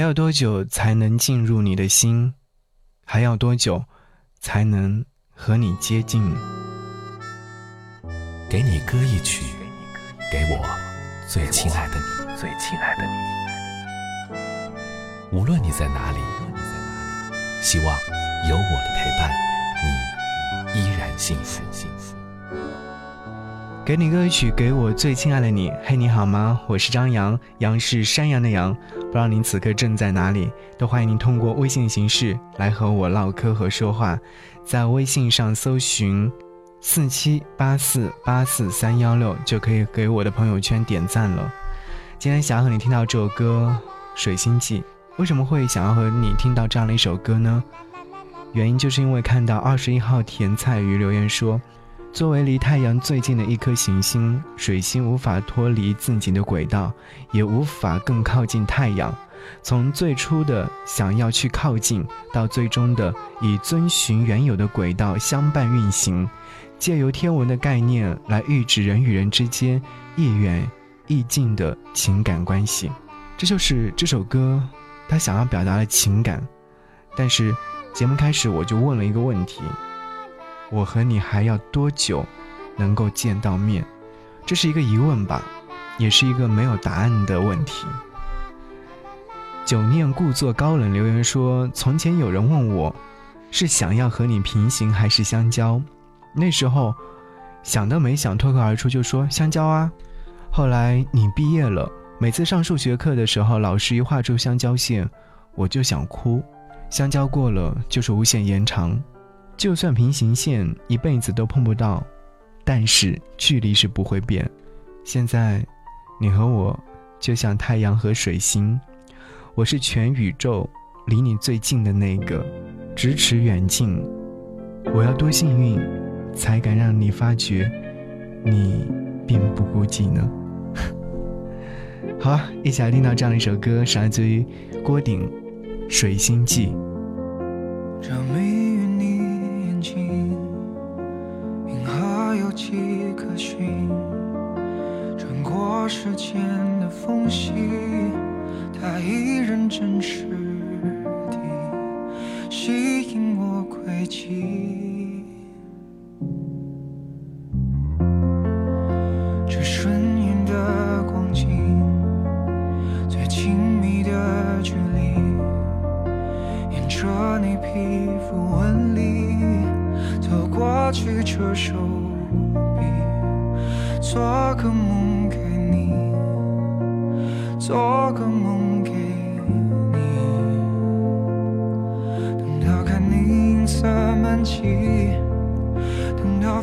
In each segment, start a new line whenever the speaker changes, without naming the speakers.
还要多久才能进入你的心？还要多久才能和你接近？
给你歌一曲，给我最亲爱的你，最亲爱的你。无论你在哪里，希望有我的陪伴，你依然幸福。
给你歌曲，给我最亲爱的你。嘿，你好吗？我是张扬，杨是山羊的羊。不知道您此刻正在哪里，都欢迎您通过微信形式来和我唠嗑和说话。在微信上搜寻四七八四八四三幺六，就可以给我的朋友圈点赞了。今天想要和你听到这首歌《水星记》，为什么会想要和你听到这样的一首歌呢？原因就是因为看到二十一号甜菜鱼留言说。作为离太阳最近的一颗行星，水星无法脱离自己的轨道，也无法更靠近太阳。从最初的想要去靠近，到最终的以遵循原有的轨道相伴运行，借由天文的概念来预指人与人之间亦远亦近的情感关系。这就是这首歌他想要表达的情感。但是节目开始我就问了一个问题。我和你还要多久能够见到面？这是一个疑问吧，也是一个没有答案的问题。久念故作高冷留言说：“从前有人问我，是想要和你平行还是相交？那时候想都没想，脱口而出就说相交啊。后来你毕业了，每次上数学课的时候，老师一画出相交线，我就想哭。相交过了就是无限延长。”就算平行线一辈子都碰不到，但是距离是不会变。现在，你和我就像太阳和水星，我是全宇宙离你最近的那个。咫尺远近，我要多幸运，才敢让你发觉你并不孤寂呢？好，一起来听到这样的一首歌，是来自于郭顶《水星记》。
吸引我轨迹。这瞬眼的光景，最亲密的距离，沿着你皮肤纹理走过去，这手臂，做个梦给你。做个梦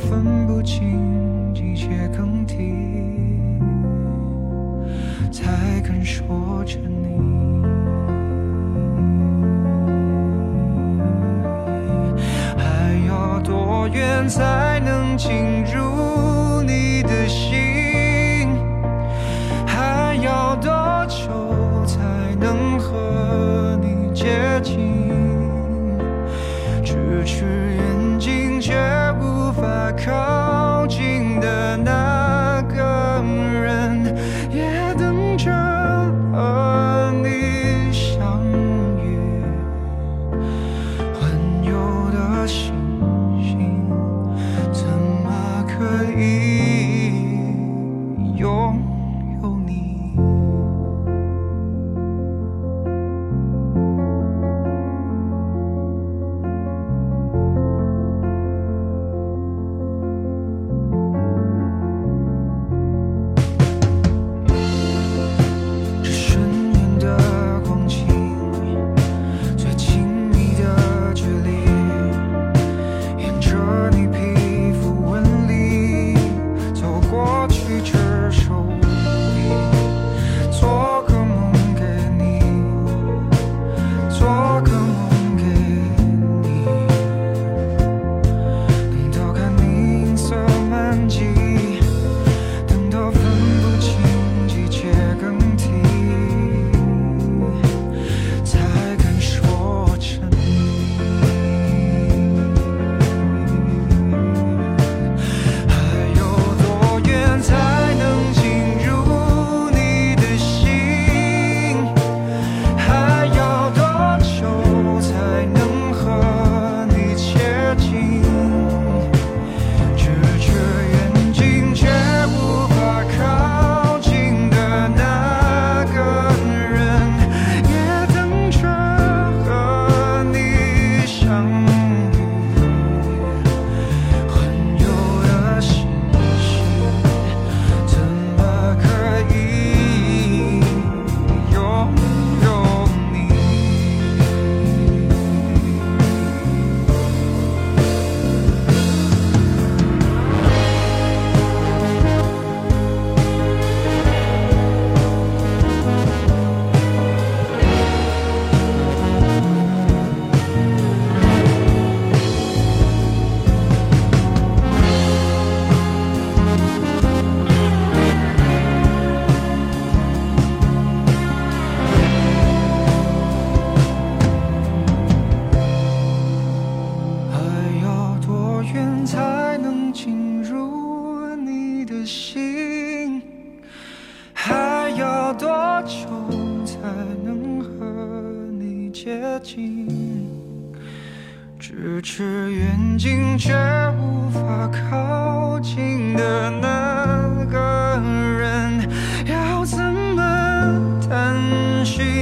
分不清季节更替，才肯说着你。还要多远才能进入接近。咫尺远近却无法靠近的那个人。要怎么探寻